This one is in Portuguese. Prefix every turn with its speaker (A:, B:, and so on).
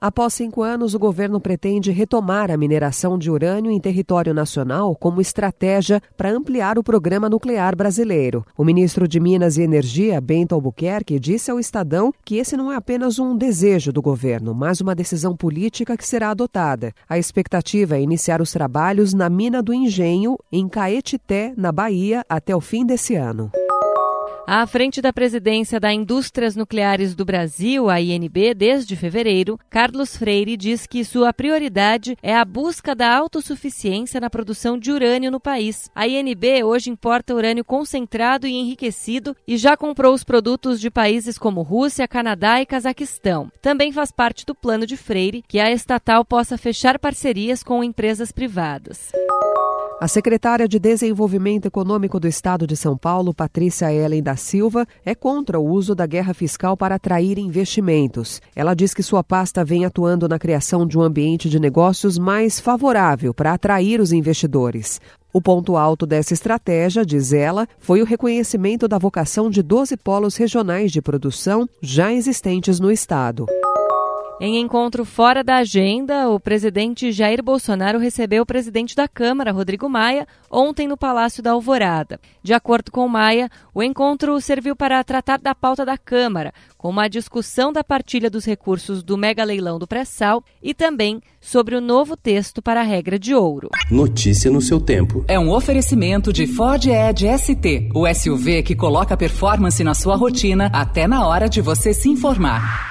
A: Após cinco anos, o governo pretende retomar a mineração de urânio em território nacional como estratégia para ampliar o programa nuclear brasileiro. O ministro de Minas e Energia, Bento Albuquerque, disse ao Estadão que esse não é apenas um desejo do governo, mas uma decisão política que será adotada. A expectativa é iniciar os trabalhos na mina do Engenho, em Caetité, na Bahia, até o fim desse ano.
B: À frente da presidência da Indústrias Nucleares do Brasil, a INB, desde fevereiro, Carlos Freire diz que sua prioridade é a busca da autossuficiência na produção de urânio no país. A INB hoje importa urânio concentrado e enriquecido e já comprou os produtos de países como Rússia, Canadá e Cazaquistão. Também faz parte do plano de Freire que a estatal possa fechar parcerias com empresas privadas.
A: A secretária de Desenvolvimento Econômico do Estado de São Paulo, Patrícia Ellen da Silva, é contra o uso da guerra fiscal para atrair investimentos. Ela diz que sua pasta vem atuando na criação de um ambiente de negócios mais favorável para atrair os investidores. O ponto alto dessa estratégia, diz ela, foi o reconhecimento da vocação de 12 polos regionais de produção já existentes no estado.
B: Em encontro fora da agenda, o presidente Jair Bolsonaro recebeu o presidente da Câmara, Rodrigo Maia, ontem no Palácio da Alvorada. De acordo com Maia, o encontro serviu para tratar da pauta da Câmara, como a discussão da partilha dos recursos do mega leilão do pré-sal e também sobre o novo texto para a regra de ouro.
C: Notícia no seu tempo.
D: É um oferecimento de Ford Edge ST, o SUV que coloca performance na sua rotina até na hora de você se informar.